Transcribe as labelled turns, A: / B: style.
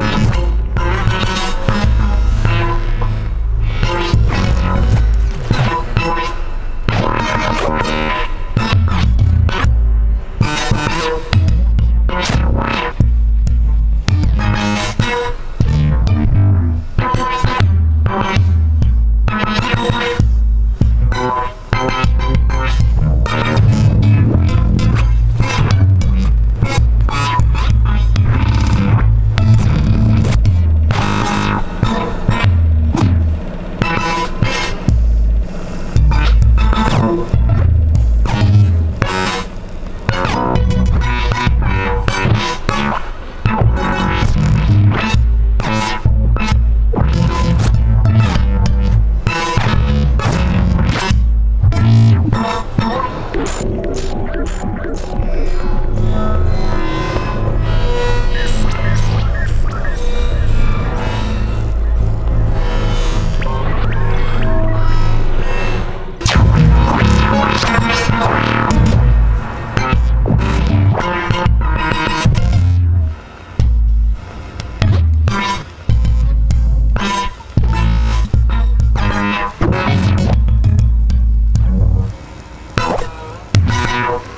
A: Thank you. Ow.